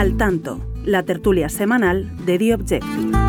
Al tanto, la tertulia semanal de The Objective.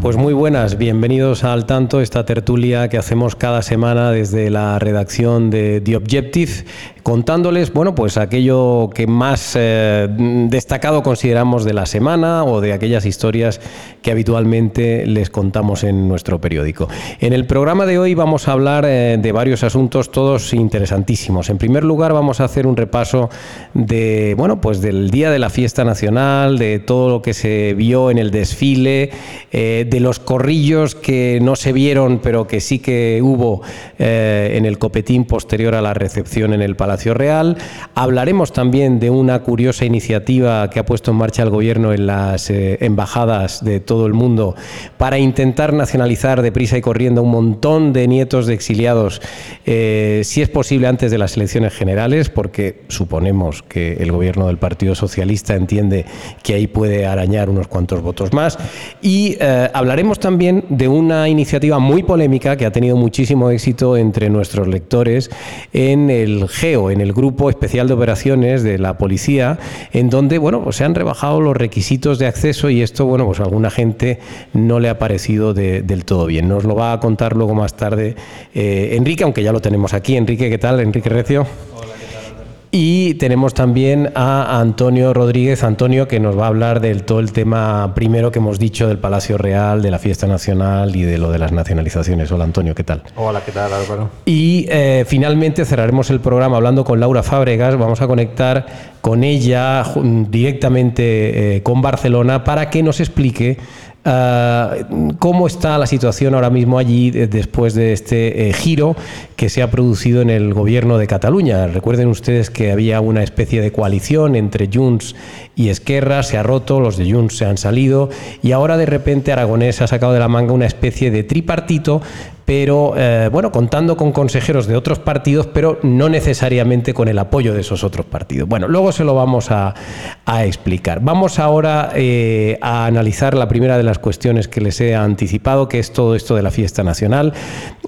Pues muy buenas, bienvenidos al tanto, esta tertulia que hacemos cada semana desde la redacción de The Objective contándoles, bueno, pues aquello que más eh, destacado consideramos de la semana o de aquellas historias que habitualmente les contamos en nuestro periódico. En el programa de hoy vamos a hablar eh, de varios asuntos, todos interesantísimos. En primer lugar, vamos a hacer un repaso de, bueno, pues del día de la fiesta nacional, de todo lo que se vio en el desfile, eh, de los corrillos que no se vieron, pero que sí que hubo en el copetín posterior a la recepción en el Palacio Real. Hablaremos también de una curiosa iniciativa que ha puesto en marcha el Gobierno en las eh, embajadas de todo el mundo para intentar nacionalizar deprisa y corriendo un montón de nietos de exiliados, eh, si es posible antes de las elecciones generales, porque suponemos que el Gobierno del Partido Socialista entiende que ahí puede arañar unos cuantos votos más. Y eh, hablaremos también de una iniciativa muy polémica que ha tenido muchísimo éxito entre nuestros lectores en el GEO, en el Grupo Especial de Operaciones de la Policía, en donde bueno, pues se han rebajado los requisitos de acceso y esto bueno, pues a alguna gente no le ha parecido del todo bien. Nos lo va a contar luego más tarde eh, Enrique, aunque ya lo tenemos aquí. Enrique, ¿qué tal? Enrique Recio. Y tenemos también a Antonio Rodríguez, Antonio, que nos va a hablar del todo el tema primero que hemos dicho del Palacio Real, de la fiesta nacional y de lo de las nacionalizaciones. Hola Antonio, ¿qué tal? Hola, ¿qué tal Álvaro? Y eh, finalmente cerraremos el programa hablando con Laura Fábregas. Vamos a conectar con ella directamente eh, con Barcelona para que nos explique Ah, ¿Cómo está la situación ahora mismo allí después de este eh, giro que se ha producido en el gobierno de Cataluña? Recuerden ustedes que había una especie de coalición entre Junts y Esquerra, se ha roto, los de Junts se han salido y ahora de repente Aragonés ha sacado de la manga una especie de tripartito pero eh, bueno, contando con consejeros de otros partidos, pero no necesariamente con el apoyo de esos otros partidos. Bueno, luego se lo vamos a, explicar. Vamos ahora eh, a analizar la primera de las cuestiones que les he anticipado, que es todo esto de la fiesta nacional.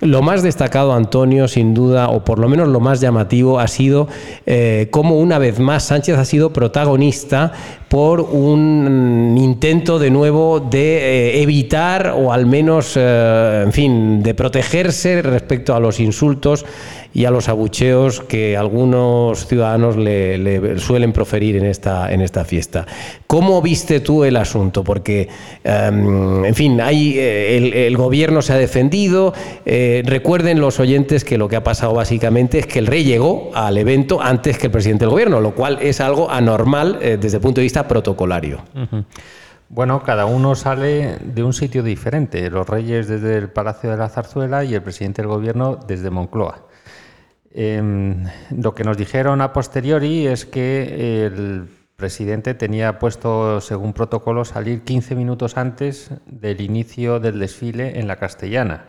Lo más destacado, Antonio, sin duda, o por lo menos lo más llamativo, ha sido eh, cómo una vez más Sánchez ha sido protagonista por un intento de nuevo de evitar o al menos, en fin, de proteger protegerse respecto a los insultos y a los abucheos que algunos ciudadanos le, suelen proferir en esta, en esta fiesta. ¿Cómo viste tú el asunto? Porque, em, en fin, hay, eh, el, gobierno se ha defendido. Eh, recuerden los oyentes que lo que ha pasado básicamente es que el rey llegó al evento antes que el presidente del gobierno, lo cual es algo anormal eh, desde el punto de vista protocolario. Bueno, cada uno sale de un sitio diferente. Los reyes desde el Palacio de la Zarzuela y el presidente del gobierno desde Moncloa. Em, lo que nos dijeron a posteriori es que el presidente tenía puesto, según protocolo, salir 15 minutos antes del inicio del desfile en la Castellana.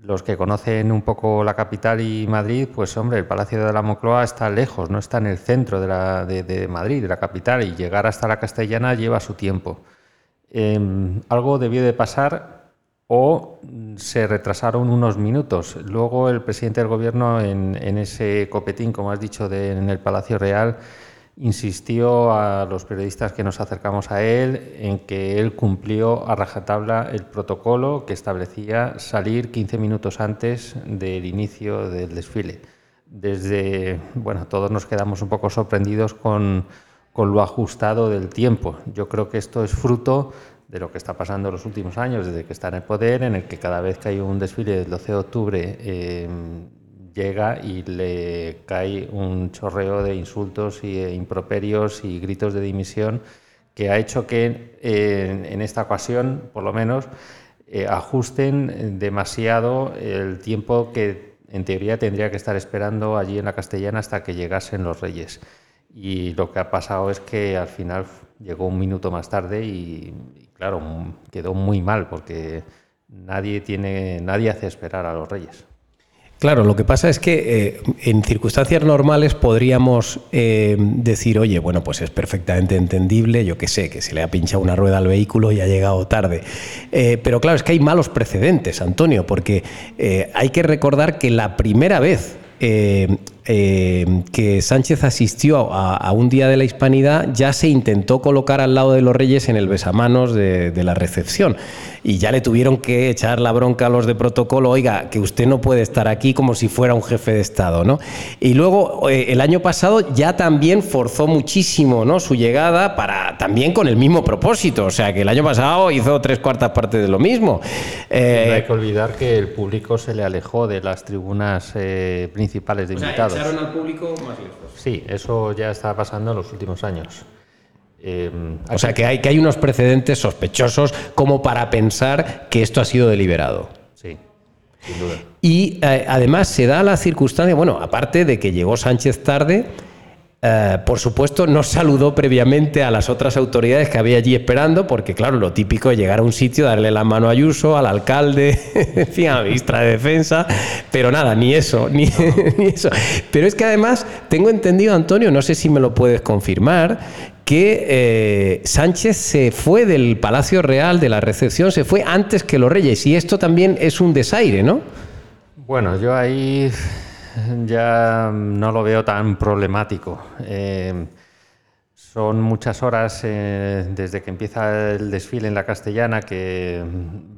Los que conocen un poco la capital y Madrid, pues hombre, el Palacio de la Moncloa está lejos, no está en el centro de, Madrid, de la capital, y llegar hasta la Castellana lleva su tiempo. Em, algo debió de pasar o se retrasaron unos minutos. Luego el presidente del gobierno en, ese copetín, como has dicho, en el Palacio Real, insistió a los periodistas que nos acercamos a él en que él cumplió a rajatabla el protocolo que establecía salir 15 minutos antes del inicio del desfile. Desde, bueno, todos nos quedamos un poco sorprendidos con lo ajustado del tiempo. Yo creo que esto es fruto de lo que está pasando en los últimos años, desde que está en el poder, en el que cada vez que hay un desfile del 12 de octubre eh, llega y le cae un chorreo de insultos y improperios y gritos de dimisión que ha hecho que en esta ocasión, por lo menos, eh, ajusten demasiado el tiempo que en teoría tendría que estar esperando allí en la castellana hasta que llegasen los reyes. Y lo que ha pasado es que al final llegó un minuto más tarde y claro, quedó muy mal porque nadie, tiene, nadie hace esperar a los reyes. Claro, lo que pasa es que eh, en circunstancias normales podríamos eh, decir, oye, bueno, pues es perfectamente entendible, yo que sé, que se le ha pinchado una rueda al vehículo y ha llegado tarde. Eh, pero claro, es que hay malos precedentes, Antonio, porque hay que recordar que la primera vez que Sánchez asistió a, un día de la hispanidad, ya se intentó colocar al lado de los reyes en el besamanos de, la recepción. Y ya le tuvieron que echar la bronca a los de protocolo, oiga, que usted no puede estar aquí como si fuera un jefe de Estado. ¿no? Y luego, eh, el año pasado ya también forzó muchísimo ¿no? su llegada, para, también con el mismo propósito. O sea, que el año pasado hizo tres cuartas partes de lo mismo. Eh, no hay que olvidar que el público se le alejó de las tribunas principales de invitados al público más lejos. Sí, eso ya está pasando en los últimos años. Eh, o sea que hay, que hay unos precedentes sospechosos como para pensar que esto ha sido deliberado. Sí, sin duda. Y eh, además se da la circunstancia, bueno, aparte de que llegó Sánchez tarde, eh, por supuesto, no saludó previamente a las otras autoridades que había allí esperando, porque claro, lo típico es llegar a un sitio, darle la mano a Ayuso, al alcalde, en fin, a la ministra de Defensa, pero nada, ni eso, ni, eso. Pero es que además, tengo entendido, Antonio, no sé si me lo puedes confirmar, que eh, Sánchez se fue del Palacio Real, de la recepción, se fue antes que los reyes, y esto también es un desaire, ¿no? Bueno, yo ahí ya no lo veo tan problemático. Eh, son muchas horas eh, desde que empieza el desfile en la castellana que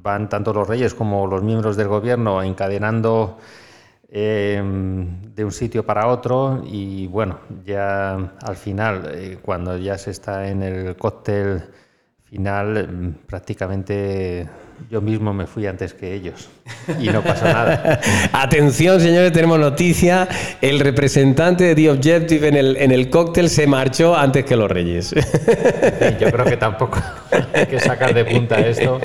van tanto los reyes como los miembros del gobierno encadenando eh, de un sitio para otro y bueno, ya al final, cuando ya se está en el cóctel final, prácticamente yo mismo me fui antes que ellos y no pasa nada. Atención, señores, tenemos noticia. El representante de The Objective en el, en el cóctel se marchó antes que los Reyes. yo creo que tampoco hay que sacar de punta esto.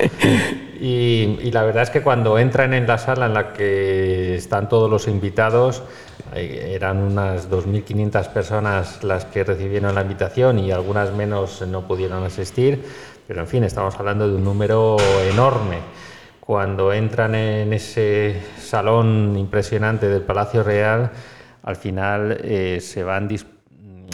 Y, y, la verdad es que cuando entran en la sala en la que están todos los invitados, eran unas 2.500 personas las que recibieron la invitación y algunas menos no pudieron asistir pero en fin, estamos hablando de un número enorme. Cuando entran en ese salón impresionante del Palacio Real, al final eh, se van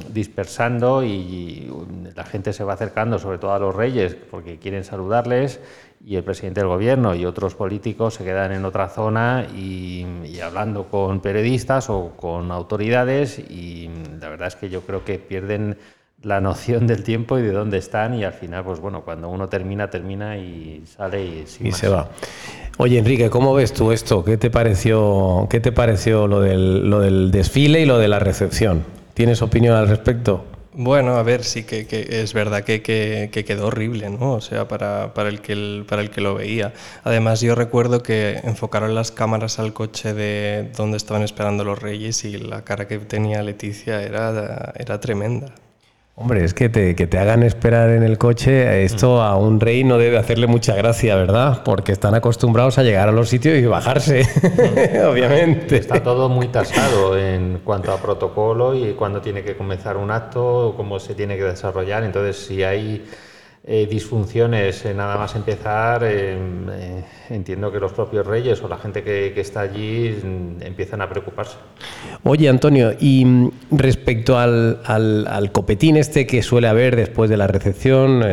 dispersando y la gente se va acercando, sobre todo a los reyes, porque quieren saludarles, y el presidente del gobierno y otros políticos se quedan en otra zona y, y, hablando con periodistas o con autoridades y la verdad es que yo creo que pierden la noción del tiempo y de dónde están y al final, pues bueno, cuando uno termina, termina y sale y, y se va. Oye, Enrique, ¿cómo ves tú esto? ¿Qué te pareció, qué te pareció lo, del, lo del desfile y lo de la recepción? ¿Tienes opinión al respecto? Bueno, a ver, sí que, es verdad que, quedó horrible, ¿no? O sea, para, para, el que, para el que lo veía. Además, yo recuerdo que enfocaron las cámaras al coche de donde estaban esperando los reyes y la cara que tenía Leticia era, era tremenda. Hombre, es que te, que te hagan esperar en el coche, esto a un rey no debe hacerle mucha gracia, ¿verdad? Porque están acostumbrados a llegar a los sitios y bajarse, obviamente. Está todo muy tasado en cuanto a protocolo y cuándo tiene que comenzar un acto, cómo se tiene que desarrollar. Entonces, si hay eh, disfunciones nada más empezar, eh, eh, entiendo que los propios reyes o la gente que, está allí mm, empiezan a preocuparse. Oye, Antonio, y mm, respecto al, al, copetín este que suele haber después de la recepción,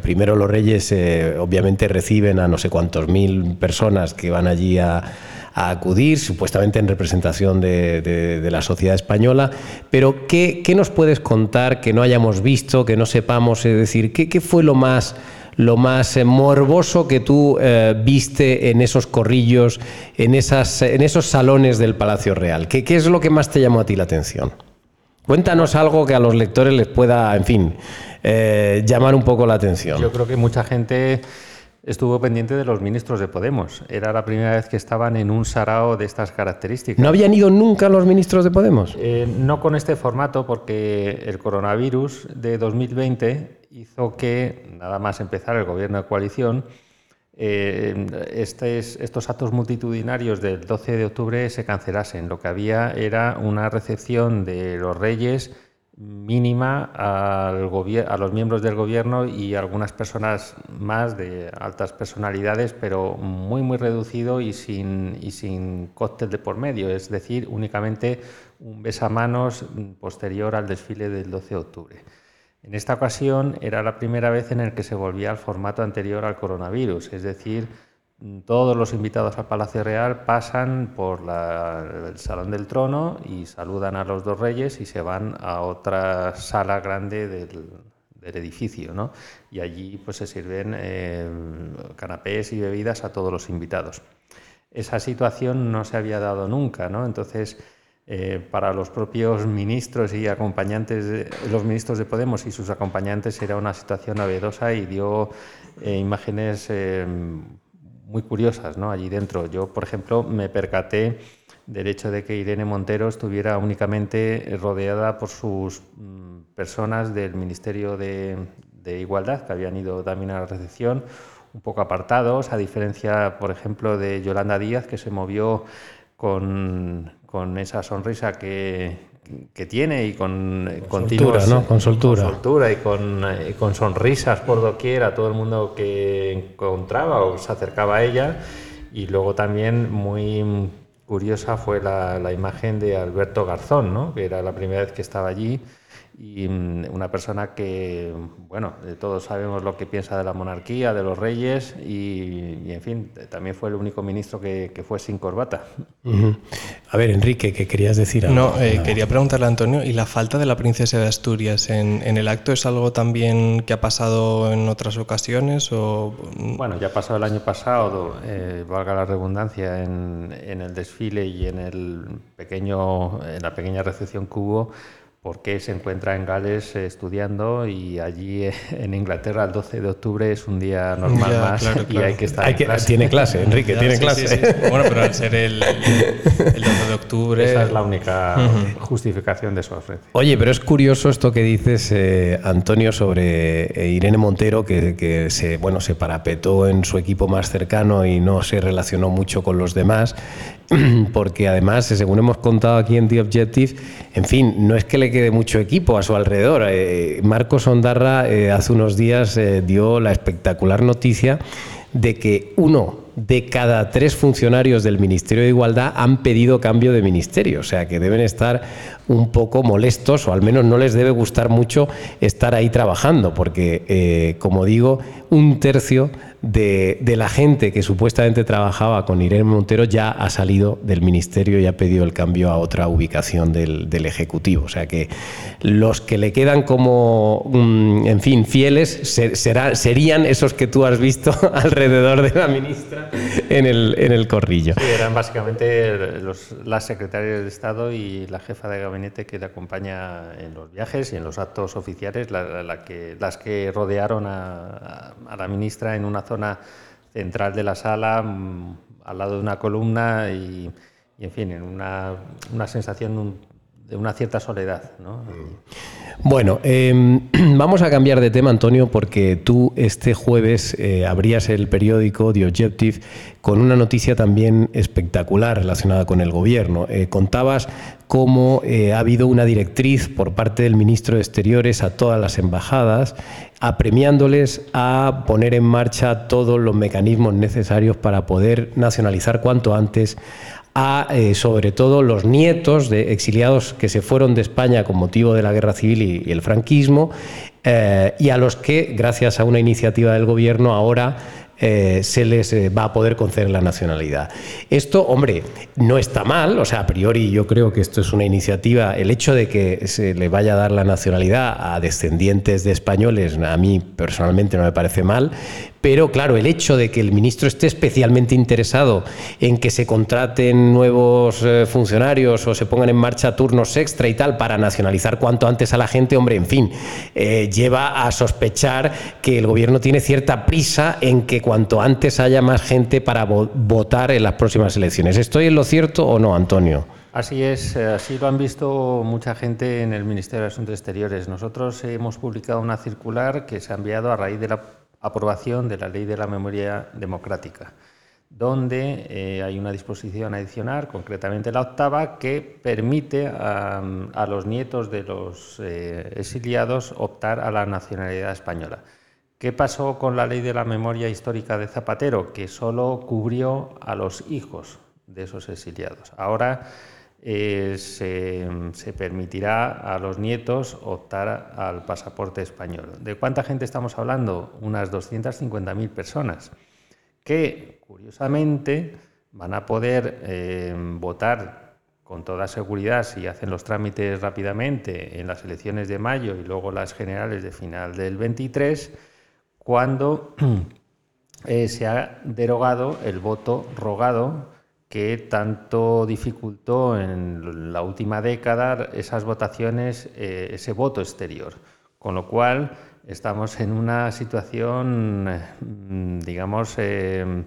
primero los reyes obviamente reciben a no sé cuántos mil personas que van allí a a acudir, supuestamente en representación de, la sociedad española. Pero, ¿qué, nos puedes contar que no hayamos visto, que no sepamos? Es decir, ¿qué, fue lo más lo más eh, morboso que tú eh, viste en esos corrillos, en, esas, en esos salones del Palacio Real? ¿Qué, es lo que más te llamó a ti la atención? Cuéntanos algo que a los lectores les pueda, en fin, eh, llamar un poco la atención. Yo creo que mucha gente estuvo pendiente de los ministros de Podemos. Era la primera vez que estaban en un sarao de estas características. ¿No habían ido nunca los ministros de Podemos? Eh, no con este formato, porque el coronavirus de 2020 hizo que, nada más empezar el gobierno de coalición, eh, estos actos multitudinarios del 12 de octubre se cancelasen. Lo que había era una recepción de los reyes mínima al a los miembros del gobierno y algunas personas más de altas personalidades, pero muy, muy reducido y sin, y sin cóctel de por medio, es decir, únicamente un besamanos posterior al desfile del 12 de octubre. En esta ocasión era la primera vez en el que se volvía al formato anterior al coronavirus, es decir, todos los invitados al Palacio Real pasan por el Salón del Trono y saludan a los dos reyes y se van a otra sala grande del, edificio, ¿no? Y allí pues se sirven eh, canapés y bebidas a todos los invitados. Esa situación no se había dado nunca, ¿no? Entonces, eh, para los propios ministros y acompañantes, de, los ministros de Podemos y sus acompañantes era una situación novedosa y dio eh, imágenes muy curiosas ¿no? allí dentro. Yo, por ejemplo, me percaté del hecho de que Irene Montero estuviera únicamente rodeada por sus mm, personas del Ministerio de, Igualdad, que habían ido también a la recepción, un poco apartados, a diferencia, por ejemplo, de Yolanda Díaz, que se movió con, con esa sonrisa que, que tiene y con, con soltura, ¿no? Con soltura. Con soltura y con, eh, con, sonrisas por doquier a todo el mundo que encontraba o se acercaba a ella. Y luego también muy curiosa fue la, la imagen de Alberto Garzón, ¿no? que era la primera vez que estaba allí y mm, una persona que, bueno, todos sabemos lo que piensa de la monarquía, de los reyes y, en fin, también fue el único ministro que, fue sin corbata. A ver, Enrique, ¿qué querías decir? No, eh, quería preguntarle a Antonio, ¿y la falta de la princesa de Asturias en, el acto es algo también que ha pasado en otras ocasiones? O... Bueno, ya ha pasado el año pasado, eh, valga la redundancia, en, en el desfile y en, el pequeño, en la pequeña recepción que hubo porque se encuentra en Gales eh, estudiando y allí eh, en Inglaterra el 12 de octubre es un día normal más y hay que estar clase. Tiene clase, Enrique, tiene clase. Bueno, pero al ser el, el, 12 de octubre... Esa es la única justificación de su ofrece. Oye, pero es curioso esto que dices, eh, Antonio, sobre Irene Montero, que, que, se, bueno, se parapetó en su equipo más cercano y no se relacionó mucho con los demás. porque además, según hemos contado aquí en The Objective, en fin, no es que le quede mucho equipo a su alrededor. Eh, Marcos Ondarra eh, hace unos días eh, dio la espectacular noticia de que uno de cada tres funcionarios del Ministerio de Igualdad han pedido cambio de ministerio, o sea que deben estar un poco molestos o al menos no les debe gustar mucho estar ahí trabajando, porque, como digo, un tercio de, la gente que supuestamente trabajaba con Irene Montero ya ha salido del ministerio y ha pedido el cambio a otra ubicación del, Ejecutivo. O sea que los que le quedan como, mm, en fin, fieles serían esos que tú has visto alrededor de la ministra en el, en el corrillo. Sí, eran básicamente los, las secretarias de Estado y la jefa de gabinete que le acompaña en los viajes y en los actos oficiales, la, que, las que rodearon a, a la ministra en una zona central de la sala, mm, al lado de una columna y, en fin, en una, una sensación de una cierta soledad. ¿no? Bueno, em, vamos a cambiar de tema, Antonio, porque tú este jueves eh, abrías el periódico The Objective con una noticia también espectacular relacionada con el gobierno. Eh, contabas cómo eh, ha habido una directriz por parte del ministro de Exteriores a todas las embajadas, apremiándoles a poner en marcha todos los mecanismos necesarios para poder nacionalizar cuanto antes a eh, sobre todo los nietos de exiliados que se fueron de España con motivo de la guerra civil y, el franquismo eh, y a los que, gracias a una iniciativa del gobierno, ahora eh, se les eh, va a poder conceder la nacionalidad. Esto, hombre, no está mal, o sea, a priori yo creo que esto es una iniciativa, el hecho de que se le vaya a dar la nacionalidad a descendientes de españoles, a mí personalmente no me parece mal, pero claro, el hecho de que el ministro esté especialmente interesado en que se contraten nuevos eh, funcionarios o se pongan en marcha turnos extra y tal para nacionalizar cuanto antes a la gente, hombre, en fin, eh, lleva a sospechar que el gobierno tiene cierta prisa en que cuanto antes haya más gente para votar en las próximas elecciones. ¿Estoy en lo cierto o no, Antonio? Así es, eh, así lo han visto mucha gente en el Ministerio de Asuntos Exteriores. Nosotros hemos publicado una circular que se ha enviado a raíz de la aprobación de la Ley de la Memoria Democrática. donde eh, hay una disposición adicional, concretamente la octava, que permite a, los nietos de los eh, exiliados optar a la nacionalidad española. ¿Qué pasó con la ley de la memoria histórica de Zapatero? Que solo cubrió a los hijos de esos exiliados. Ahora eh, se, permitirá a los nietos optar al pasaporte español. ¿De cuánta gente estamos hablando? Unas 250.000 personas que, curiosamente, van a poder eh, votar con toda seguridad si hacen los trámites rápidamente en las elecciones de mayo y luego las generales de final del 23 cuando eh, se ha derogado el voto rogado que tanto dificultó en la última década esas votaciones, eh, ese voto exterior. Con lo cual estamos en una situación, mm, digamos, eh,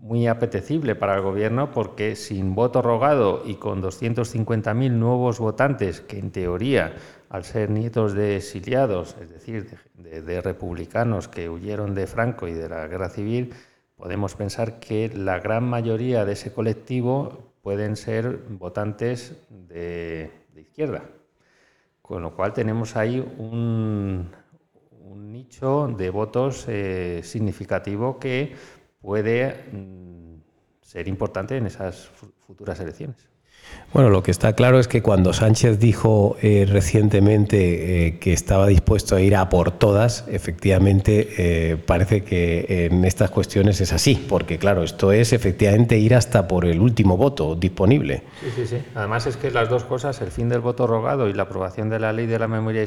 muy apetecible para el Gobierno porque sin voto rogado y con 250.000 nuevos votantes que en teoría al ser nietos de exiliados, es decir, de, republicanos que huyeron de Franco y de la guerra civil, podemos pensar que la gran mayoría de ese colectivo pueden ser votantes de, izquierda. Con lo cual tenemos ahí un, nicho de votos eh, significativo que puede mm, ser importante en esas futuras elecciones. Bueno, lo que está claro es que cuando Sánchez dijo eh, recientemente eh, que estaba dispuesto a ir a por todas, efectivamente eh, parece que en estas cuestiones es así, porque claro, esto es efectivamente ir hasta por el último voto disponible. Sí, sí, sí. Además es que las dos cosas, el fin del voto rogado y la aprobación de la ley de la memoria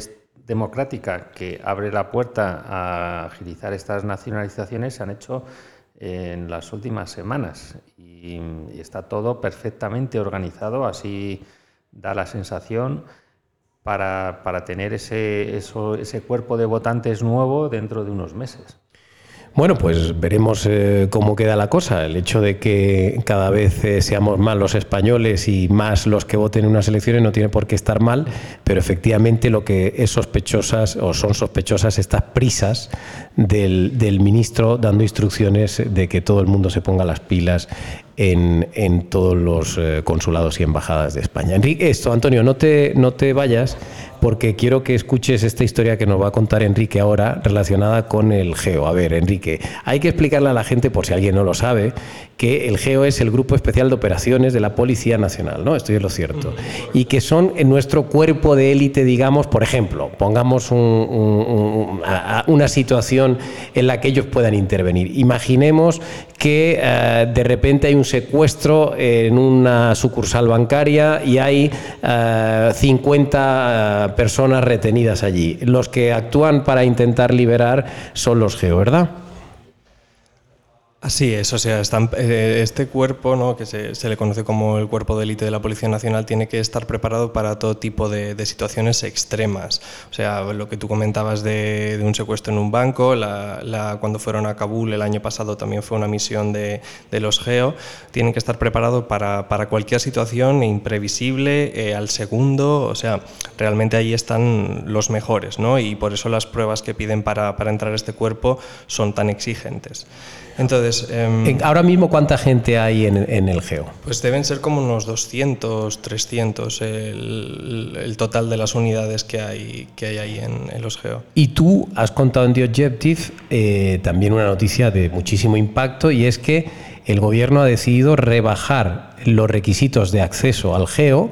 democrática que abre la puerta a agilizar estas nacionalizaciones, se han hecho en las últimas semanas y, está todo perfectamente organizado, así da la sensación para, para tener ese, ese cuerpo de votantes nuevo dentro de unos meses. Bueno, pues veremos eh, cómo queda la cosa. El hecho de que cada vez eh, seamos más los españoles y más los que voten en unas elecciones no tiene por qué estar mal, pero efectivamente lo que es sospechosas o son sospechosas estas prisas del, del ministro dando instrucciones de que todo el mundo se ponga las pilas en, en todos los eh, consulados y embajadas de España. Enrique, esto, Antonio, no te, no te vayas porque quiero que escuches esta historia que nos va a contar Enrique ahora relacionada con el GEO. A ver, Enrique, hay que explicarle a la gente, por si alguien no lo sabe, que el GEO es el Grupo Especial de Operaciones de la Policía Nacional, ¿no? Esto es lo cierto. Y que son en nuestro cuerpo de élite, digamos, por ejemplo, pongamos una situación en la que ellos puedan intervenir. Imaginemos que eh, de repente hay un secuestro en una sucursal bancaria y hay 50 eh, eh, personas retenidas allí. Los que actúan para intentar liberar son los GEO, ¿verdad? Así es, o sea, eh, este cuerpo, ¿no? que se, le conoce como el cuerpo de élite de la Policía Nacional, tiene que estar preparado para todo tipo de, situaciones extremas. O sea, lo que tú comentabas de, un secuestro en un banco, cuando fueron a Kabul el año pasado también fue una misión de, los GEO, tienen que estar preparados para, cualquier situación imprevisible, eh, al segundo, o sea, realmente ahí están los mejores, ¿no? y por eso las pruebas que piden para, para entrar a este cuerpo son tan exigentes. Entonces, em, ahora mismo cuánta gente hay en, el Geo? Pues deben ser como unos 200, 300 el, total de las unidades que hay, que hay ahí en, los Geo. Y tú has contado en The Objective eh, también una noticia de muchísimo impacto y es que el gobierno ha decidido rebajar los requisitos de acceso al Geo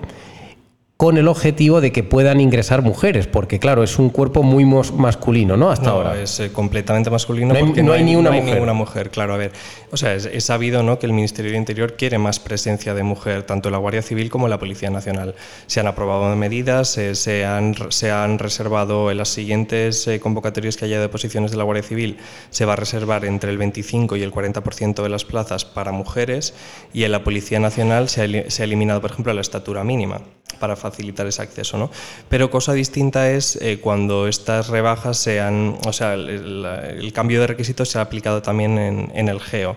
con el objetivo de que puedan ingresar mujeres, porque claro, es un cuerpo muy masculino, ¿no? Hasta ahora. Es eh, completamente masculino porque no hay, ni una mujer. ninguna mujer, claro. A ver, o sea, es, sabido ¿no? que el Ministerio del Interior quiere más presencia de mujer, tanto en la Guardia Civil como en la Policía Nacional. Se han aprobado medidas, eh, se, han, se han reservado en las siguientes eh, convocatorias que haya de posiciones de la Guardia Civil, se va a reservar entre el 25 y el 40% de las plazas para mujeres y en la Policía Nacional se ha, se ha eliminado, por ejemplo, la estatura mínima para facilitar ese acceso. ¿no? Pero cosa distinta es eh, cuando estas rebajas sean, o sea, el, cambio de requisitos se ha aplicado también en, el GEO.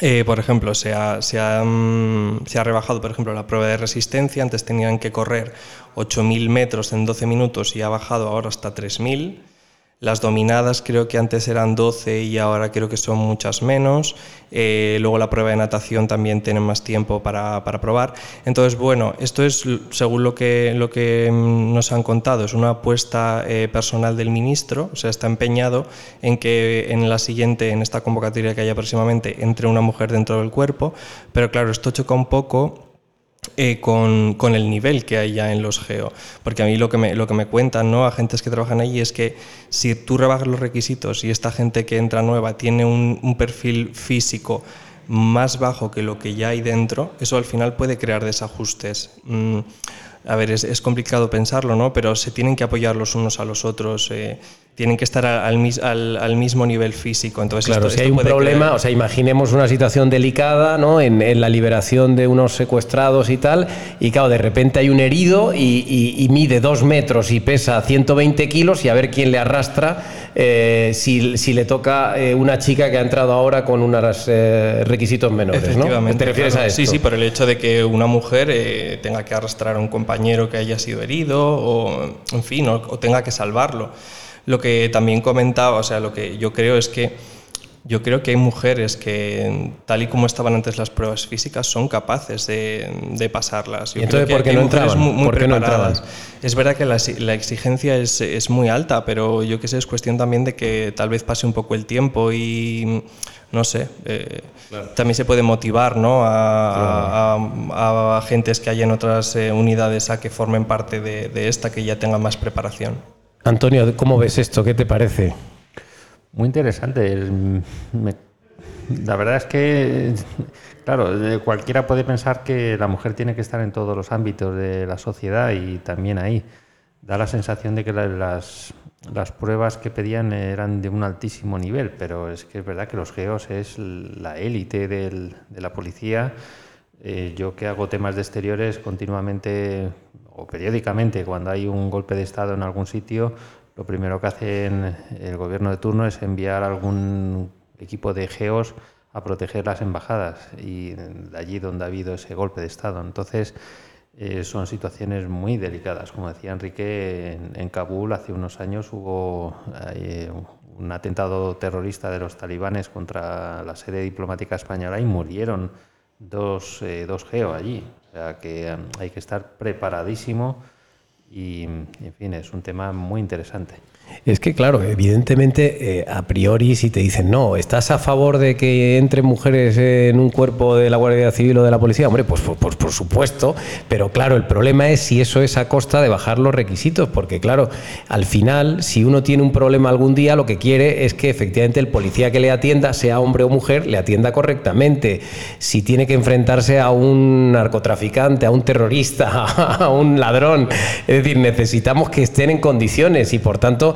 Eh, por ejemplo, se ha, se, ha, mm, se ha, rebajado por ejemplo, la prueba de resistencia. Antes tenían que correr 8.000 metros en 12 minutos y ha bajado ahora hasta 3.000. Las dominadas creo que antes eran 12 y ahora creo que son muchas menos. Eh, luego la prueba de natación también tienen más tiempo para, para, probar. Entonces, bueno, esto es según lo que, lo que mm, nos han contado, es una apuesta eh, personal del ministro, o sea, está empeñado en que en la siguiente, en esta convocatoria que haya próximamente, entre una mujer dentro del cuerpo, pero claro, esto choca un poco eh, con, con, el nivel que hay ya en los geo. Porque a mí lo que me, lo que me cuentan ¿no? agentes que trabajan allí es que si tú rebajas los requisitos y esta gente que entra nueva tiene un, un perfil físico más bajo que lo que ya hay dentro, eso al final puede crear desajustes. Mm, a ver, es, es, complicado pensarlo, ¿no? pero se tienen que apoyar los unos a los otros. Eh, tienen que estar al, al, al, mismo nivel físico. Entonces, claro, esto, si hay un problema, crear... o sea, imaginemos una situación delicada ¿no? En, en, la liberación de unos secuestrados y tal, y claro, de repente hay un herido y, y, y mide dos metros y pesa 120 kilos y a ver quién le arrastra eh, si, si, le toca eh, una chica que ha entrado ahora con unos eh, requisitos menores, ¿no? ¿Te refieres claro. a esto? Sí, sí, por el hecho de que una mujer eh, tenga que arrastrar a un compañero que haya sido herido o, en fin, o, o tenga que salvarlo. Lo que también comentaba, o sea, lo que yo creo es que yo creo que hay mujeres que, tal y como estaban antes las pruebas físicas, son capaces de, de pasarlas. Yo ¿Y entonces por qué no entraban? Muy, muy ¿Por qué no entraban? Es verdad que la, la exigencia es, es, muy alta, pero yo que sé, es cuestión también de que tal vez pase un poco el tiempo y no sé, eh, claro. también se puede motivar ¿no? a, claro. a, a, a, agentes que hay en otras eh, unidades a que formen parte de, de esta, que ya tengan más preparación. Antonio, ¿cómo ves esto? ¿Qué te parece? Muy interesante. Me, la verdad es que, claro, cualquiera puede pensar que la mujer tiene que estar en todos los ámbitos de la sociedad y también ahí. Da la sensación de que las, pruebas que pedían eran de un altísimo nivel, pero es que es verdad que los geos es la élite de la policía. Eh, yo que hago temas de exteriores continuamente o periódicamente, cuando hay un golpe de Estado en algún sitio, lo primero que hace el gobierno de turno es enviar algún equipo de geos a proteger las embajadas y de allí donde ha habido ese golpe de Estado. Entonces, eh, son situaciones muy delicadas. Como decía Enrique, en, en Kabul hace unos años hubo eh, un atentado terrorista de los talibanes contra la sede diplomática española y murieron dos, eh, dos geo allí. Sea que um, hay que estar preparadísimo y, en fin, es un tema muy interesante. Es que, claro, evidentemente, eh, a priori, si te dicen, no, ¿estás a favor de que entren mujeres en un cuerpo de la Guardia Civil o de la policía? Hombre, pues, pues, por supuesto, pero claro, el problema es si eso es a costa de bajar los requisitos, porque, claro, al final, si uno tiene un problema algún día, lo que quiere es que efectivamente el policía que le atienda, sea hombre o mujer, le atienda correctamente. Si tiene que enfrentarse a un narcotraficante, a un terrorista, a un ladrón, es decir, necesitamos que estén en condiciones y, por tanto,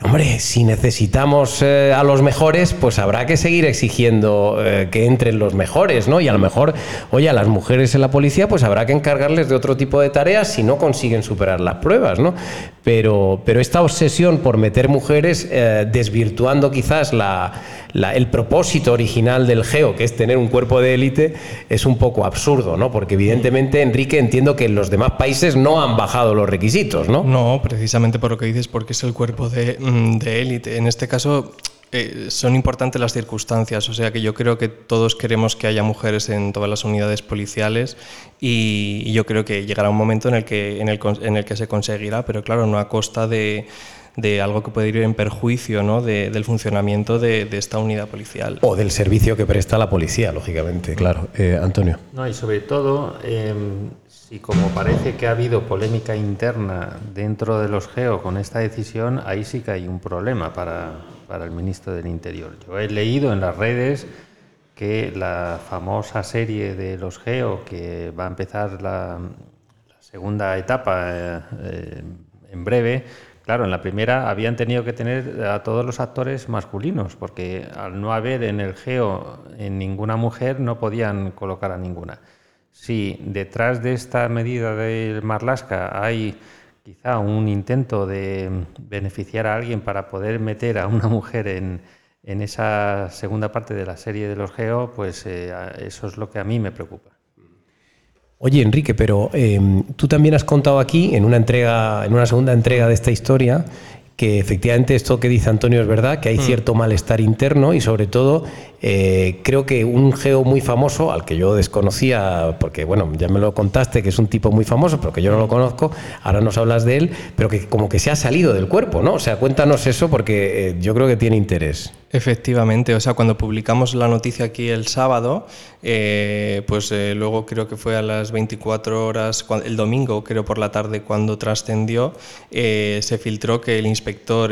Hombre, si necesitamos eh, a los mejores, pues habrá que seguir exigiendo eh, que entren los mejores, ¿no? Y a lo mejor, oye, a las mujeres en la policía, pues habrá que encargarles de otro tipo de tareas si no consiguen superar las pruebas, ¿no? Pero, pero esta obsesión por meter mujeres, eh, desvirtuando quizás la, el propósito original del GEO, que es tener un cuerpo de élite, es un poco absurdo, ¿no? Porque evidentemente, Enrique, entiendo que en los demás países no han bajado los requisitos, ¿no? No, precisamente por lo que dices, porque es el cuerpo de de élite. En este caso eh, son importantes las circunstancias, o sea que yo creo que todos queremos que haya mujeres en todas las unidades policiales y, y yo creo que llegará un momento en el, que, en, el, en el que se conseguirá, pero claro, no a costa de, de algo que puede ir en perjuicio ¿no? de, del funcionamiento de, de, esta unidad policial. O del servicio que presta la policía, lógicamente, claro. Eh, Antonio. No, y sobre todo, eh, si como parece que ha habido polémica interna dentro de los GEO con esta decisión, ahí sí que hay un problema para, para el ministro del Interior. Yo he leído en las redes que la famosa serie de los GEO, que va a empezar la, la segunda etapa eh, eh, en breve, claro, en la primera habían tenido que tener a todos los actores masculinos, porque al no haber en el GEO en ninguna mujer no podían colocar a ninguna si detrás de esta medida del Marlasca hay quizá un intento de beneficiar a alguien para poder meter a una mujer en, en esa segunda parte de la serie de los Geo, pues eh, eso es lo que a mí me preocupa. Oye, Enrique, pero eh, tú también has contado aquí, en una entrega, en una segunda entrega de esta historia, que efectivamente esto que dice Antonio es verdad, que hay mm. cierto malestar interno y sobre todo eh, creo que un geo muy famoso, al que yo desconocía, porque bueno, ya me lo contaste, que es un tipo muy famoso, pero que yo no lo conozco, ahora nos hablas de él, pero que como que se ha salido del cuerpo, ¿no? O sea, cuéntanos eso porque eh, yo creo que tiene interés. Efectivamente, o sea, cuando publicamos la noticia aquí el sábado, eh, pues luego creo que fue a las 24 horas, el domingo creo por la tarde cuando trascendió, se filtró que el inspector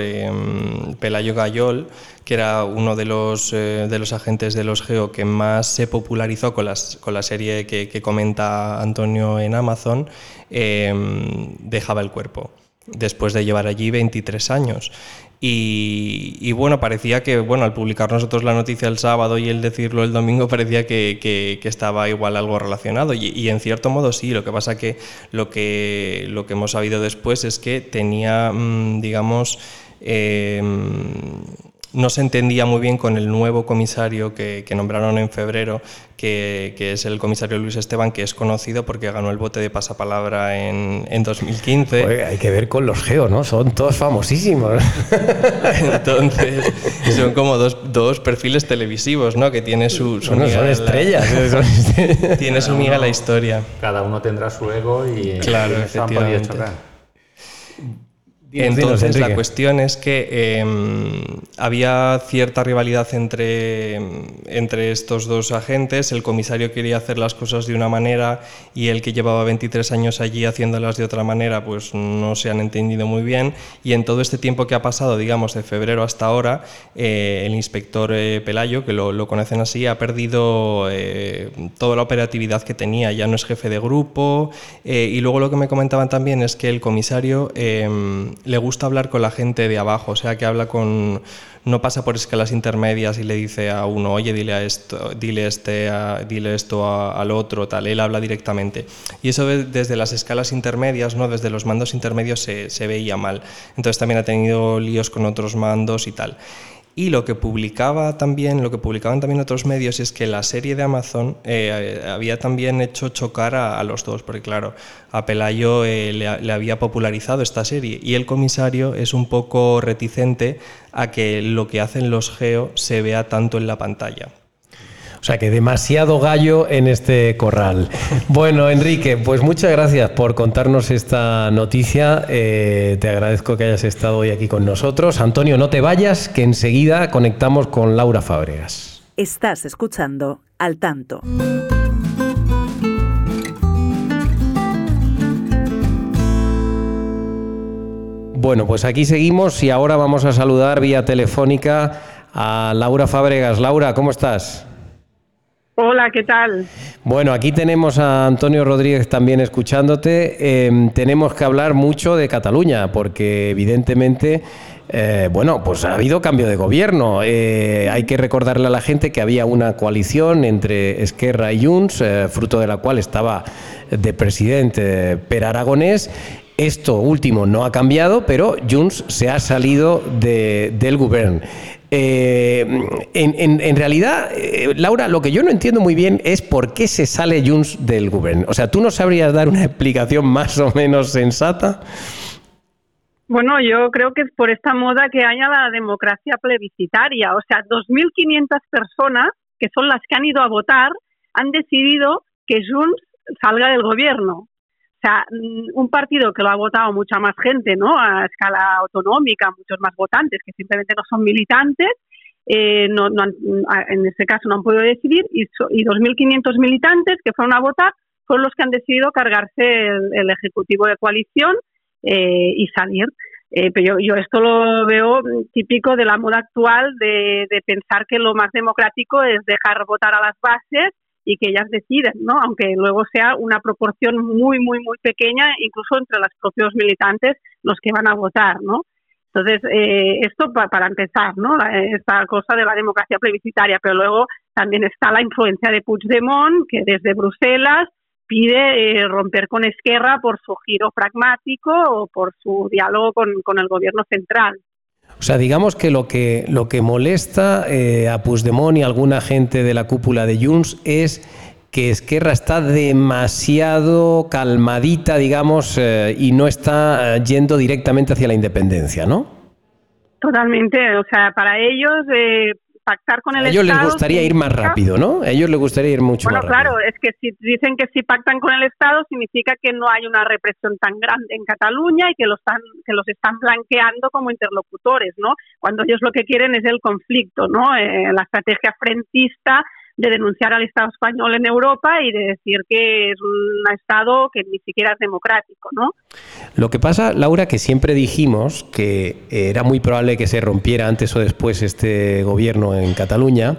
Pelayo Gayol que era uno de los, eh, de los agentes de los Geo que más se popularizó con, las, con la serie que, comenta Antonio en Amazon, em, dejaba el cuerpo, después de llevar allí 23 años. Y, bueno, parecía que, bueno, al publicar nosotros la noticia el sábado y el decirlo el domingo, parecía que, que, estaba igual algo relacionado. Y, en cierto modo sí, lo que pasa que lo que, lo que hemos sabido después es que tenía, mm, digamos, eh, no se entendía muy bien con el nuevo comisario que, nombraron en febrero, que, es el comisario Luis Esteban, que es conocido porque ganó el bote de pasapalabra en, en 2015. hay que ver con los geos, ¿no? Son todos famosísimos. Entonces, son como dos, perfiles televisivos, ¿no? Que tiene su, son estrellas. tiene su miga la historia. Cada uno tendrá su ego y, claro, efectivamente. Entonces la cuestión es que em, había cierta rivalidad entre, entre estos dos agentes. El comisario quería hacer las cosas de una manera y el que llevaba 23 años allí haciéndolas de otra manera, pues no se han entendido muy bien. Y en todo este tiempo que ha pasado, digamos, de febrero hasta ahora, eh, el inspector eh, Pelayo, que lo, conocen así, ha perdido eh, toda la operatividad que tenía. Ya no es jefe de grupo. y luego lo que me comentaban también es que el comisario em, le gusta hablar con la gente de abajo, o sea, que habla con no pasa por escalas intermedias y le dice a uno, oye, dile a esto, dile este, dile esto al otro, tal. Él habla directamente. Y eso desde las escalas intermedias, no, desde los mandos intermedios se veía mal. Entonces también ha tenido líos con otros mandos y tal. Y lo que publicaba también, lo que publicaban también otros medios es que la serie de Amazon eh, había también hecho chocar a, los dos, porque claro, a Pelayo eh, le, le, había popularizado esta serie y el comisario es un poco reticente a que lo que hacen los Geo se vea tanto en la pantalla. O sea que demasiado gallo en este corral. Bueno, Enrique, pues muchas gracias por contarnos esta noticia. Eh, te agradezco que hayas estado hoy aquí con nosotros. Antonio, no te vayas, que enseguida conectamos con Laura Fábregas. Estás escuchando al tanto. Bueno, pues aquí seguimos y ahora vamos a saludar vía telefónica a Laura Fábregas. Laura, ¿cómo estás? Hola, ¿qué tal? Bueno, aquí tenemos a Antonio Rodríguez también escuchándote. Em, tenemos que hablar mucho de Cataluña, porque evidentemente, eh, bueno, pues ha habido cambio de gobierno. Eh, hay que recordarle a la gente que había una coalición entre Esquerra y Junts, eh, fruto de la cual estaba de presidente Per Aragonés. Esto último no ha cambiado, pero Junts se ha salido del gobierno. Eh, en, realidad, eh, Laura, lo que yo no entiendo muy bien es por qué se sale Junts del gobierno. O sea, ¿tú no sabrías dar una explicación más o menos sensata? Bueno, yo creo que es por esta moda que haya la democracia plebiscitaria. O sea, 2.500 personas, que son las que han ido a votar, han decidido que Junts salga del gobierno. Mm, un partido que lo ha votado mucha más gente, ¿no? A escala autonómica, muchos más votantes que simplemente no son militantes, eh, no, en este caso no han podido decidir, y, y 2.500 militantes que fueron a votar fueron los que han decidido cargarse el, Ejecutivo de coalición eh, y salir. Eh, pero yo, esto lo veo típico de la moda actual de pensar que lo más democrático es dejar votar a las bases y que ellas deciden, ¿no? Aunque luego sea una proporción muy, muy, muy pequeña, incluso entre los propios militantes, los que van a votar, ¿no? Entonces, eh, esto para empezar, ¿no? Esta cosa de la democracia plebiscitaria, pero luego también está la influencia de Puigdemont, que desde Bruselas pide eh, romper con Esquerra por su giro pragmático o por su diálogo con, con el gobierno central. O sea, digamos que lo que, lo que molesta eh, a Puigdemont y alguna gente de la cúpula de Junts es que Esquerra está demasiado calmadita, digamos, eh, y no está eh, yendo directamente hacia la independencia, ¿no? Totalmente, o sea, para ellos pactar con el Estado... A ellos les gustaría ir más rápido, ¿no? A ellos les gustaría ir mucho bueno, más rápido. Bueno, claro, es que si dicen que si pactan con el Estado significa que no hay una represión tan grande en Cataluña y que los están que los están blanqueando como interlocutores, ¿no? Cuando ellos lo que quieren es el conflicto, ¿no? Eh, la estrategia frentista de denunciar al Estado español en Europa y de decir que es un Estado que ni siquiera es democrático, ¿no? Lo que pasa, Laura, que siempre dijimos que era muy probable que se rompiera antes o después este gobierno en Cataluña.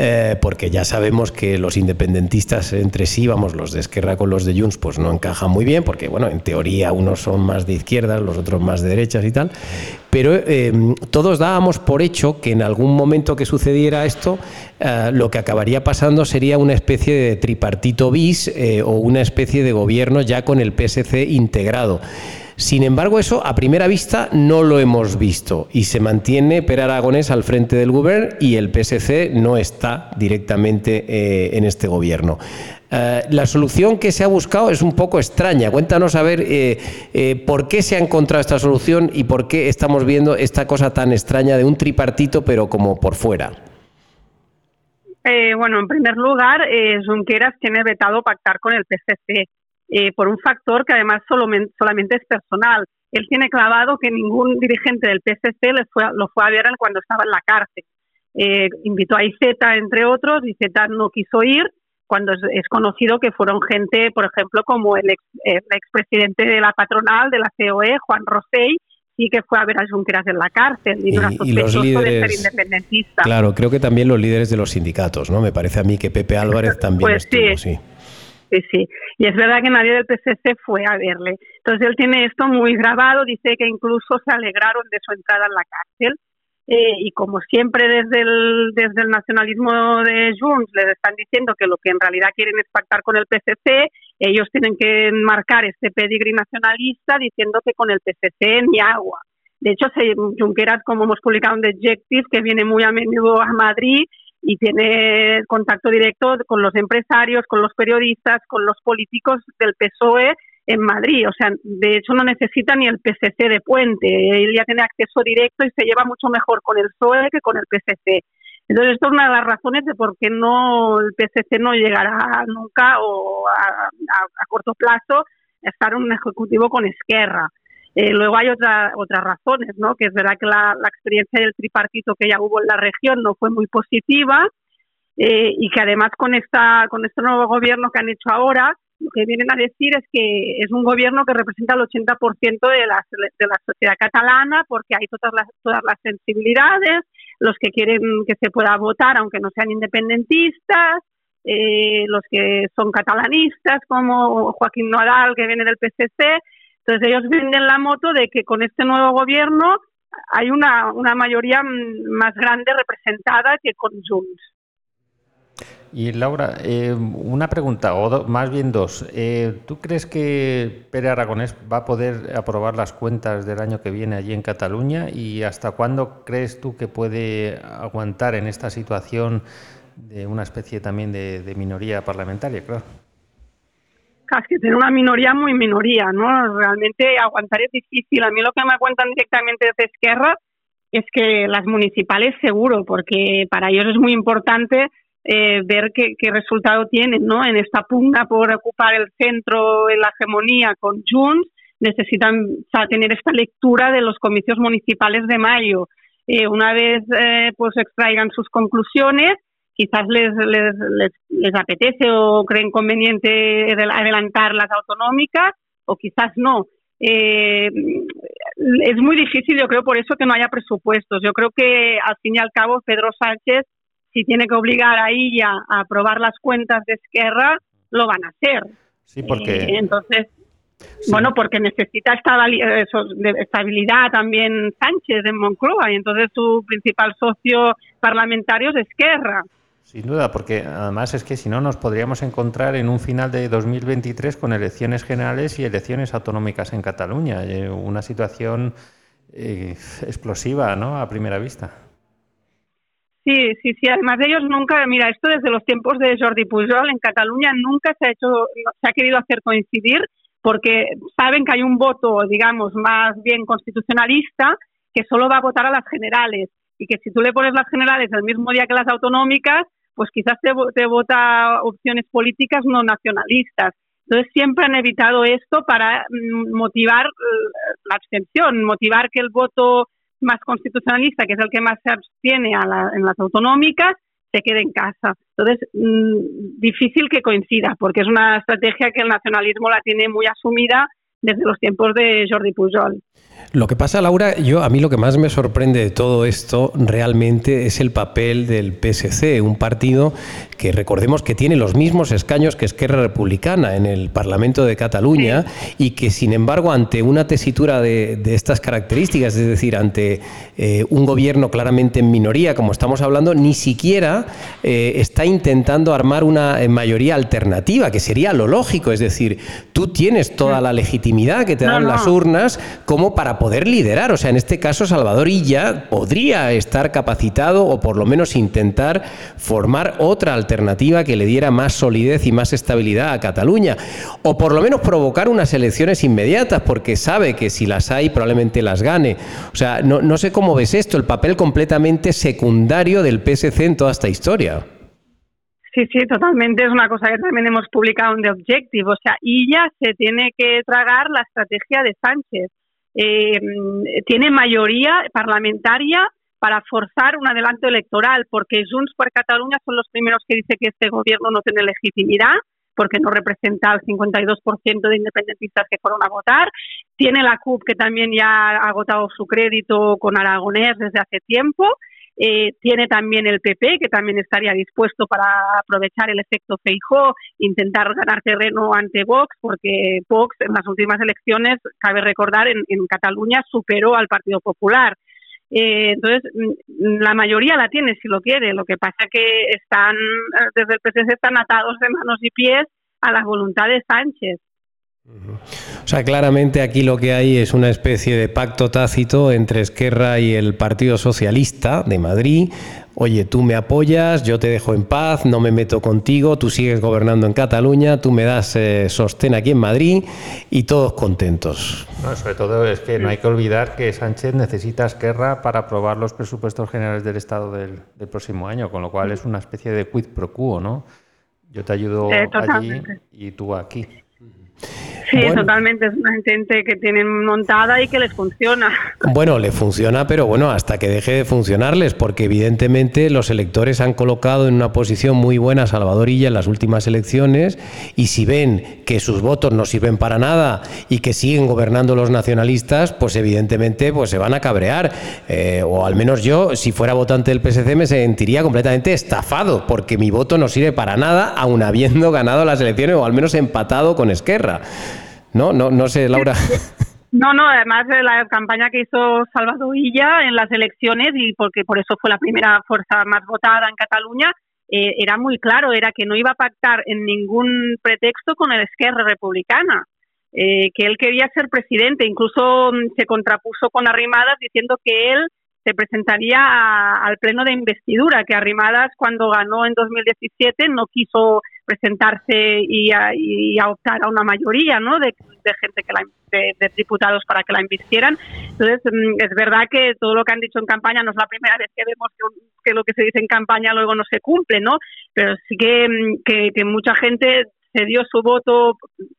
Eh, porque ya sabemos que los independentistas entre sí, vamos, los de Esquerra con los de Junts, pues no encajan muy bien, porque, bueno, en teoría unos son más de izquierdas, los otros más de derechas y tal, pero eh, todos dábamos por hecho que en algún momento que sucediera esto, eh, lo que acabaría pasando sería una especie de tripartito bis o una especie de gobierno ya con el PSC integrado. Sin embargo, eso a primera vista no lo hemos visto y se mantiene Per Aragonés al frente del gobierno y el PSC no está directamente eh, en este gobierno. Eh, la solución que se ha buscado es un poco extraña. Cuéntanos a ver eh, por qué se ha encontrado esta solución y por qué estamos viendo esta cosa tan extraña de un tripartito pero como por fuera. Bueno, en primer lugar, Junqueras tiene vetado pactar con el PSC eh, por un factor que además solo, solamente es personal. Él tiene clavado que ningún dirigente del PSC le fue, lo fue a ver cuando estaba en la cárcel. Eh, invitó a IZ, entre otros, y Z no quiso ir, cuando es, es, conocido que fueron gente, por ejemplo, como el, ex, el expresidente de la patronal de la COE, Juan Rosell, sí que fue a ver a Junqueras en la cárcel y, y, y los líderes, de ser independentista. Claro, creo que también los líderes de los sindicatos, ¿no? Me parece a mí que Pepe Álvarez también pues estuvo, sí. sí. Sí, sí. Y es verdad que nadie del PCC fue a verle. Entonces él tiene esto muy grabado, dice que incluso se alegraron de su entrada en la cárcel. Eh, y como siempre desde el, desde el nacionalismo de Junts les están diciendo que lo que en realidad quieren es pactar con el PCC, ellos tienen que marcar este pedigrí nacionalista diciendo que con el PCC ni agua. De hecho, se, Junqueras, como hemos publicado en The Objective, que viene muy a menudo a Madrid y tiene contacto directo con los empresarios, con los periodistas, con los políticos del PSOE en Madrid. O sea, de hecho no necesita ni el PSC de puente. Él ya tiene acceso directo y se lleva mucho mejor con el PSOE que con el PSC. Entonces, esto es una de las razones de por qué no el PSC no llegará nunca o a, a, corto plazo a estar un ejecutivo con Esquerra. Eh, luego hay otra, otras razones, ¿no? que es verdad que la, experiencia del tripartito que ya hubo en la región no fue muy positiva eh, y que además con, esta, con este nuevo gobierno que han hecho ahora, lo que vienen a decir es que es un gobierno que representa el 80% de la, de la sociedad catalana porque hay todas las, todas las sensibilidades, los que quieren que se pueda votar aunque no sean independentistas, eh, los que son catalanistas como Joaquín Nodal que viene del PCC, entonces ellos venden la moto de que con este nuevo gobierno hay una, una mayoría más grande representada que con Junts. Y Laura, eh, una pregunta, o más bien dos. Eh, ¿Tú crees que Pere Aragonés va a poder aprobar las cuentas del año que viene allí en Cataluña? ¿Y hasta cuándo crees tú que puede aguantar en esta situación de una especie también de, de minoría parlamentaria? Claro que tiene una minoría muy minoría, ¿no? Realmente aguantar es difícil. A mí lo que me cuentan directamente desde Esquerra es que las municipales seguro, porque para ellos es muy importante eh, ver qué, resultado tienen, ¿no? En esta pugna por ocupar el centro en la hegemonía con Junts, necesitan tener esta lectura de los comicios municipales de mayo. Eh, una vez eh, pues extraigan sus conclusiones, quizás les, les, les, les, apetece o creen conveniente adelantar las autonómicas o quizás no. Eh, es muy difícil, yo creo, por eso que no haya presupuestos. Yo creo que al fin y al cabo Pedro Sánchez, si tiene que obligar a ella a aprobar las cuentas de Esquerra, lo van a hacer. Sí, porque. Eh, entonces, Sí. Bueno, porque necesita estabilidad también Sánchez en Moncloa y entonces su principal socio parlamentario es Esquerra. Sin duda, porque además es que si no nos podríamos encontrar en un final de 2023 con elecciones generales y elecciones autonómicas en Cataluña, eh, una situación eh, explosiva, ¿no? A primera vista. Sí, sí, sí. Además ellos nunca, mira, esto desde los tiempos de Jordi Pujol en Cataluña nunca se ha hecho, se ha querido hacer coincidir porque saben que hay un voto, digamos, más bien constitucionalista que solo va a votar a las generales y que si tú le pones las generales el mismo día que las autonómicas, pues quizás te, te vota opciones políticas no nacionalistas. Entonces siempre han evitado esto para mm, motivar eh, la abstención, motivar que el voto más constitucionalista, que es el que más se abstiene en las autonómicas, se quede en casa. Entonces, mm, difícil que coincida, porque es una estrategia que el nacionalismo la tiene muy asumida desde los tiempos de Jordi Pujol. Lo que pasa, Laura, yo a mí lo que más me sorprende de todo esto realmente es el papel del PSC, un partido que recordemos que tiene los mismos escaños que Esquerra Republicana en el Parlamento de Cataluña y que, sin embargo, ante una tesitura de, estas características, es decir, ante eh, un gobierno claramente en minoría, como estamos hablando, ni siquiera eh, está intentando armar una eh, mayoría alternativa, que sería lo lógico, es decir, tú tienes toda la legitimidad que te dan las urnas como para poder liderar. O sea, en este caso, Salvador Illa podría estar capacitado o por lo menos intentar formar otra alternativa que le diera más solidez y más estabilidad a Cataluña. O por lo menos provocar unas elecciones inmediatas, porque sabe que si las hay probablemente las gane. O sea, no, no sé cómo ves esto, el papel completamente secundario del PSC en toda esta historia. Sí, sí, totalmente. Es una cosa que también hemos publicado en The Objective. O sea, Illa se tiene que tragar la estrategia de Sánchez eh, tiene mayoría parlamentaria para forzar un adelanto electoral, porque Junts per Cataluña son los primeros que dicen que este gobierno no tiene legitimidad, porque no representa al 52% de independentistas que fueron a votar. Tiene la CUP, que también ya ha agotado su crédito con Aragonés desde hace tiempo. Eh, tiene también el PP, que también estaría dispuesto para aprovechar el efecto Feijó, intentar ganar terreno ante Vox, porque Vox en las últimas elecciones, cabe recordar, en, Cataluña superó al Partido Popular. Eh, entonces, mm, la mayoría la tiene si lo quiere. Lo que pasa que están, eh, desde el PSC, están atados de manos y pies a la voluntad de Sánchez. O sea, claramente aquí lo que hay es una especie de pacto tácito entre Esquerra y el Partido Socialista de Madrid. Oye, tú me apoyas, yo te dejo en paz, no me meto contigo, tú sigues gobernando en Cataluña, tú me das eh, sostén aquí en Madrid y todos contentos. sobre todo es que no hay que olvidar que Sánchez necesita Esquerra para aprobar los presupuestos generales del Estado del, próximo año, con lo cual es una especie de quid pro quo, ¿no? Yo te ayudo eh, allí y tú aquí. Sí, totalmente. Es una gente que tienen montada y que les funciona. Bueno, le funciona, pero bueno, hasta que deje de funcionarles, porque evidentemente los electores han colocado en una posición muy buena a Salvadorilla en las últimas elecciones y si ven que sus votos no sirven para nada y que siguen gobernando los nacionalistas, pues evidentemente pues se van a cabrear. Eh, o al menos yo, si fuera votante del PSC, me sentiría completamente estafado, porque mi voto no sirve para nada, aun habiendo ganado las elecciones o al menos empatado con Esquerra. ¿No? No, no sé, Laura. No, no, además de la campaña que hizo Salvador Illa en las elecciones y porque por eso fue la primera fuerza más votada en Cataluña, eh, era muy claro, era que no iba a pactar en ningún pretexto con el Esquerra Republicana, eh, que él quería ser presidente, incluso mm, se contrapuso con Arrimadas diciendo que él se presentaría al pleno de investidura, que Arrimadas cuando ganó en 2017 no quiso presentarse y a, optar a una mayoría ¿no? de, gente que la, de, diputados para que la invistieran. Entonces, mm, es verdad que todo lo que han dicho en campaña no es la primera vez que vemos que, lo que se dice en campaña luego no se cumple, ¿no? Pero sí mm, que, que, mucha gente se dio su voto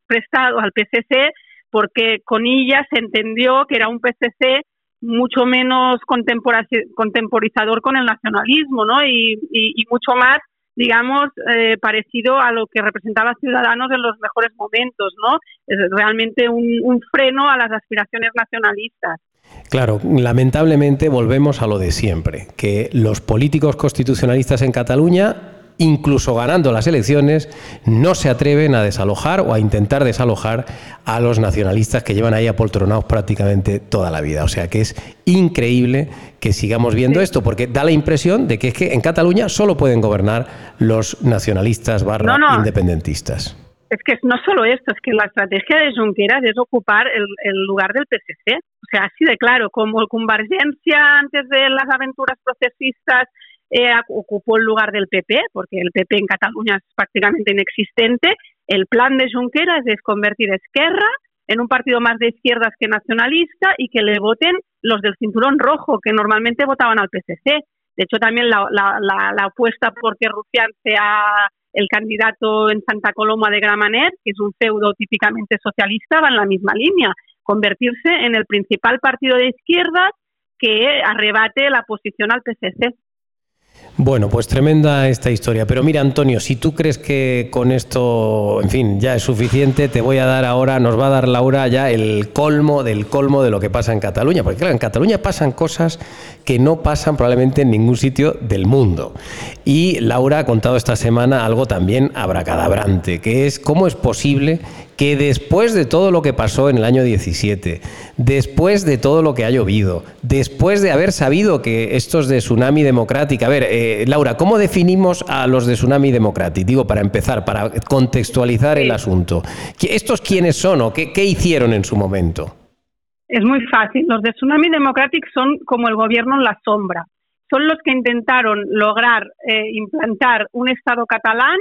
prestado al PCC porque con ella se entendió que era un PCC mucho menos contemporizador con el nacionalismo, ¿no? Y, y, mucho más, digamos, eh, parecido a lo que representaba Ciudadanos en los mejores momentos, ¿no? Es realmente un, un freno a las aspiraciones nacionalistas. Claro, lamentablemente volvemos a lo de siempre, que los políticos constitucionalistas en Cataluña incluso ganando las elecciones, no se atreven a desalojar o a intentar desalojar a los nacionalistas que llevan ahí apoltronados prácticamente toda la vida. O sea que es increíble que sigamos viendo esto, porque da la impresión de que es que en Cataluña solo pueden gobernar los nacionalistas barra independentistas. Es que no solo esto, es que la estrategia de Junqueras es ocupar el, el lugar del PSC. O sea, así de claro, como convergencia antes de las aventuras procesistas eh, ocupó el lugar del PP, porque el PP en Cataluña es prácticamente inexistente. El plan de Junqueras es convertir Esquerra en un partido más de izquierdas que nacionalista y que le voten los del cinturón rojo, que normalmente votaban al PSC. De hecho, también la, la, apuesta por que Rufián sea el candidato en Santa Coloma de Gramanet, que es un feudo típicamente socialista, va en la misma línea, convertirse en el principal partido de izquierdas que arrebate la posición al PSC. Bueno, pues tremenda esta historia. Pero mira, Antonio, si tú crees que con esto, en fin, ya es suficiente, te voy a dar ahora, nos va a dar Laura ya el colmo del colmo de lo que pasa en Cataluña. Porque claro, en Cataluña pasan cosas que no pasan probablemente en ningún sitio del mundo. Y Laura ha contado esta semana algo también abracadabrante, que es cómo es posible que después de todo lo que pasó en el año 17, después de todo lo que ha llovido, después de haber sabido que estos de Tsunami Democratic, a ver, eh, Laura, ¿cómo definimos a los de Tsunami Democratic? Digo, para empezar, para contextualizar el asunto. ¿Estos quiénes son o qué, hicieron en su momento? Es muy fácil. Los de Tsunami Democratic son como el gobierno en la sombra. Son los que intentaron lograr eh, implantar un Estado catalán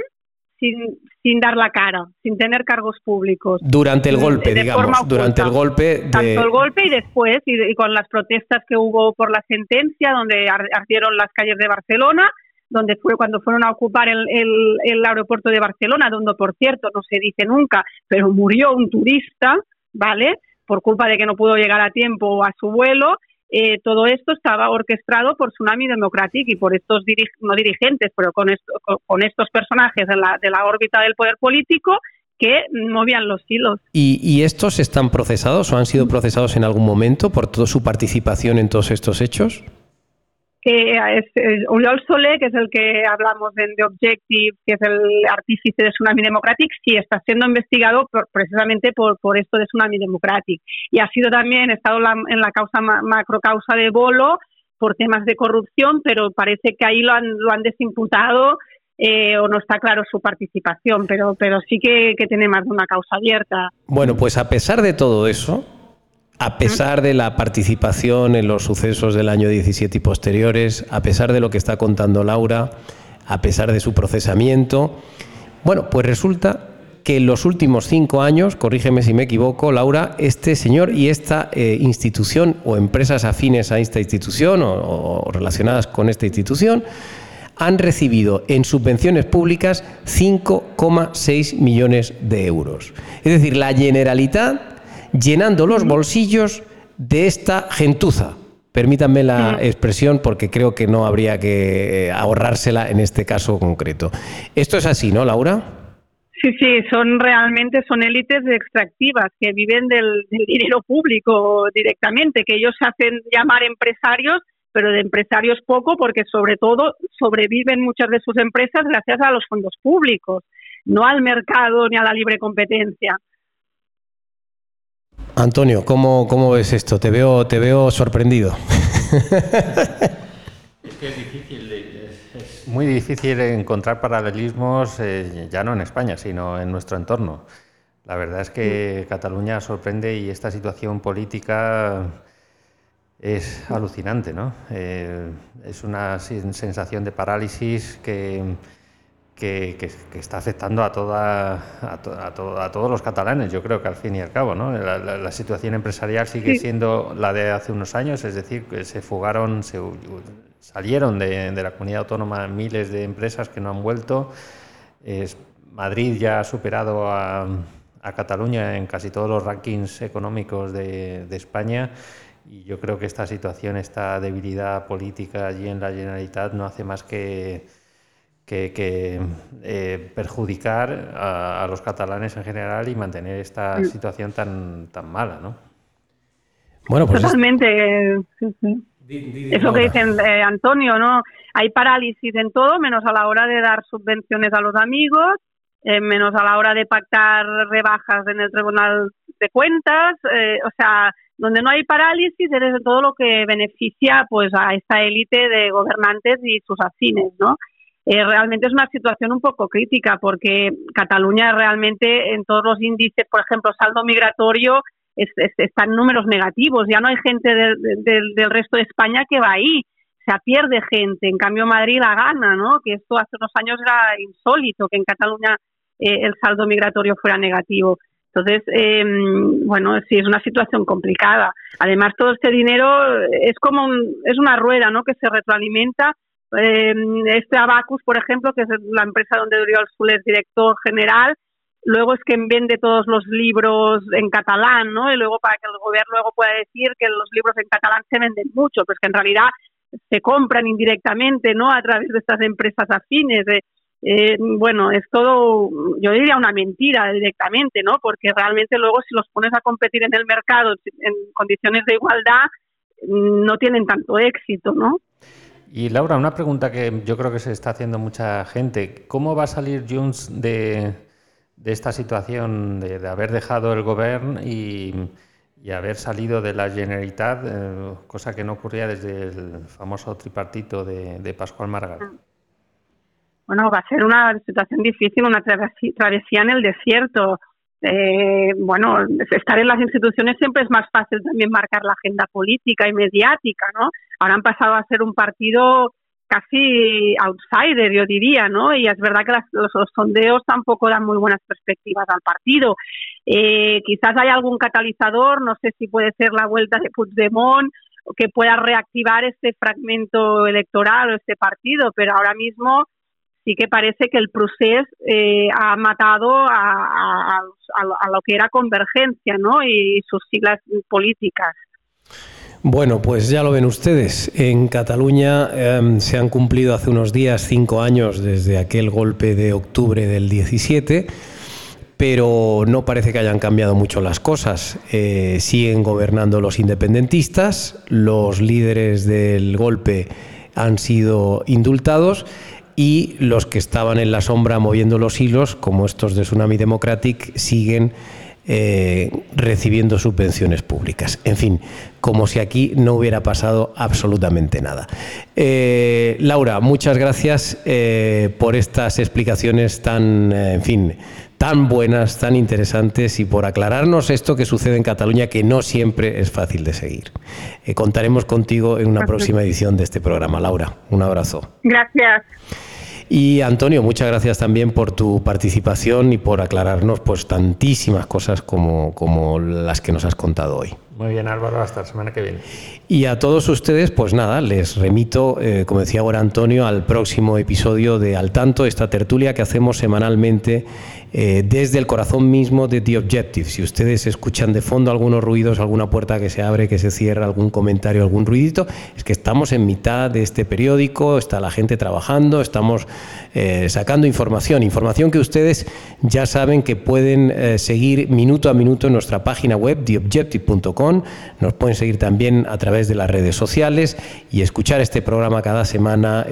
sin, sin dar la cara, sin tener cargos públicos. Durante el golpe, digamos, durante el golpe. De... Tanto el golpe y después, y, con las protestas que hubo por la sentencia, donde ardieron las calles de Barcelona, donde fue cuando fueron a ocupar el, el, el aeropuerto de Barcelona, donde, por cierto, no se dice nunca, pero murió un turista, ¿vale? Por culpa de que no pudo llegar a tiempo a su vuelo eh, todo esto estaba orquestado por Tsunami Democratic y por estos no dirigentes, pero con, con estos personajes de la, de la órbita del poder político que movían los hilos. ¿Y, ¿Y, estos están procesados o han sido procesados en algún momento por toda su participación en todos estos hechos? Que es, Oriol Solé, que es el que hablamos en The Objective, que es el artífice de Tsunami Democratic, sí está siendo investigado precisamente por, por esto de Tsunami Democratic. Y ha sido también, ha estado en la causa macrocausa de Bolo por temas de corrupción, pero parece que ahí lo han, lo han desimputado eh, o no está claro su participación, pero, pero sí que tiene más de una causa abierta. Bueno, pues a pesar de todo eso, a pesar de la participación en los sucesos del año 17 y posteriores, a pesar de lo que está contando Laura, a pesar de su procesamiento, bueno, pues resulta que en los últimos cinco años, corrígeme si me equivoco, Laura, este señor y esta eh, institución o empresas afines a esta institución o, relacionadas con esta institución han recibido en subvenciones públicas 5,6 millones de euros. Es decir, la Generalitat llenando los bolsillos de esta gentuza. Permítanme la expresión porque creo que no habría que eh, ahorrársela en este caso concreto. Esto es así, ¿no, Laura? Sí, sí, son realmente son élites extractivas que viven del, dinero público directamente, que ellos se hacen llamar empresarios, pero de empresarios poco, porque sobre todo sobreviven muchas de sus empresas gracias a los fondos públicos, no al mercado ni a la libre competencia. Antonio, ¿cómo, ¿cómo, ves esto? Te veo, te veo sorprendido. es que es difícil, es muy difícil encontrar paralelismos, eh, ya no en España, sino en nuestro entorno. La verdad es que Cataluña sorprende y esta situación política es alucinante, ¿no? Eh, es una sensación de parálisis que que, está afectando a, toda, a, todos los catalanes, yo creo que al fin y al cabo. ¿no? La, situación empresarial sigue siendo la de hace unos años, es decir, que se fugaron, se, salieron de, la comunidad autónoma miles de empresas que no han vuelto. Es, Madrid ya ha superado a, Cataluña en casi todos los rankings económicos de, de España. Y yo creo que esta situación, esta debilidad política allí en la Generalitat no hace más que, que, eh, perjudicar a, los catalanes en general y mantener esta mm. situación tan, tan mala, ¿no? Bueno, pues Totalmente. Es lo que dice eh, Antonio, ¿no? Hay parálisis en todo, menos a la hora de dar subvenciones a los amigos, eh, menos a la hora de pactar rebajas en el Tribunal de Cuentas, o sea, donde no hay parálisis es todo lo que beneficia pues a esta élite de gobernantes y sus afines, ¿no? Eh, realmente es una situación un poco crítica porque Cataluña realmente en todos los índices, por ejemplo, saldo migratorio, está en números negativos. Ya no hay gente del resto de España que va ahí. Se pierde gente. En cambio, Madrid la gana, ¿no? Que esto hace unos años era insólito que en Cataluña eh, el saldo migratorio fuera negativo. Entonces, eh, bueno, sí, es una situación complicada. Además, todo este dinero es como es una rueda, ¿no? Que se retroalimenta. Eh, este Abacus, por ejemplo, que es la empresa donde Oriol Sul es director general, luego es quien vende todos los libros en catalán, ¿no? Y luego para que el gobierno luego pueda decir que los libros en catalán se venden mucho, pues que en realidad se compran indirectamente, ¿no? A través de estas empresas afines. De, eh, bueno, es todo, yo diría una mentira directamente, ¿no? Porque realmente luego si los pones a competir en el mercado en condiciones de igualdad, no tienen tanto éxito, ¿no? Y Laura, una pregunta que yo creo que se está haciendo mucha gente. ¿Cómo va a salir Junts de, de esta situación de, haber dejado el gobierno y, haber salido de la Generalitat, eh, cosa que no ocurría desde el famoso tripartito de, de Pascual Margal? Mm bueno, va a ser una situación difícil, una travesía en el desierto. Eh, bueno, estar en las instituciones siempre es más fácil también marcar la agenda política y mediática, ¿no? Ahora han pasado a ser un partido casi outsider, yo diría, ¿no? Y es verdad que los, sondeos tampoco dan muy buenas perspectivas al partido. Eh, quizás hay algún catalizador, no sé si puede ser la vuelta de Puigdemont, que pueda reactivar este fragmento electoral o este partido, pero ahora mismo sí que parece que el proceso eh, ha matado a, lo que era convergencia ¿no? y sus siglas políticas. Bueno, pues ya lo ven ustedes. En Cataluña em, se han cumplido hace unos días cinco años desde aquel golpe de octubre del 17, pero no parece que hayan cambiado mucho las cosas. Eh, siguen gobernando los independentistas, los líderes del golpe han sido indultados y los que estaban en la sombra moviendo los hilos, como estos de Tsunami Democratic, siguen eh, recibiendo subvenciones públicas. En fin, como si aquí no hubiera pasado absolutamente nada. Eh, Laura, muchas gracias eh, por estas explicaciones tan, en fin, tan buenas, tan interesantes y por aclararnos esto que sucede en Cataluña que no siempre es fácil de seguir. contaremos contigo en una próxima edición de este programa. Laura, un abrazo. Gracias. Y Antonio, muchas gracias también por tu participación y por aclararnos pues tantísimas cosas como, como las que nos has contado hoy. Muy bien, Álvaro, hasta la semana que viene. Y a todos ustedes, pues nada, les remito, eh, como decía ahora Antonio, al próximo episodio de Al Tanto, esta tertulia que hacemos semanalmente eh, desde el corazón mismo de The Objective. Si ustedes escuchan de fondo algunos ruidos, alguna puerta que se abre, que se cierra, algún comentario, algún ruidito, es que estamos en mitad de este periódico, está la gente trabajando, estamos eh, sacando información, información que ustedes ya saben que pueden eh, seguir minuto a minuto en nuestra página web, theobjective.com, nos pueden seguir también a través de las redes sociales y escuchar este programa cada semana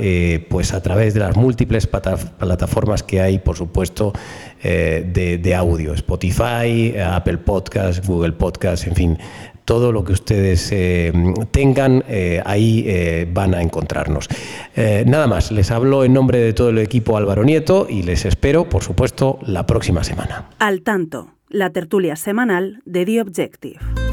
pues a través de las múltiples plataformas que hay, por supuesto, eh, de, audio, Spotify, Apple Podcast, Google Podcast, en fin, todo lo que ustedes eh, tengan, eh, ahí van a encontrarnos. nada más, les hablo en nombre de todo el equipo Álvaro Nieto y les espero, por supuesto, la próxima semana. Al tanto, la tertulia semanal de The Objective.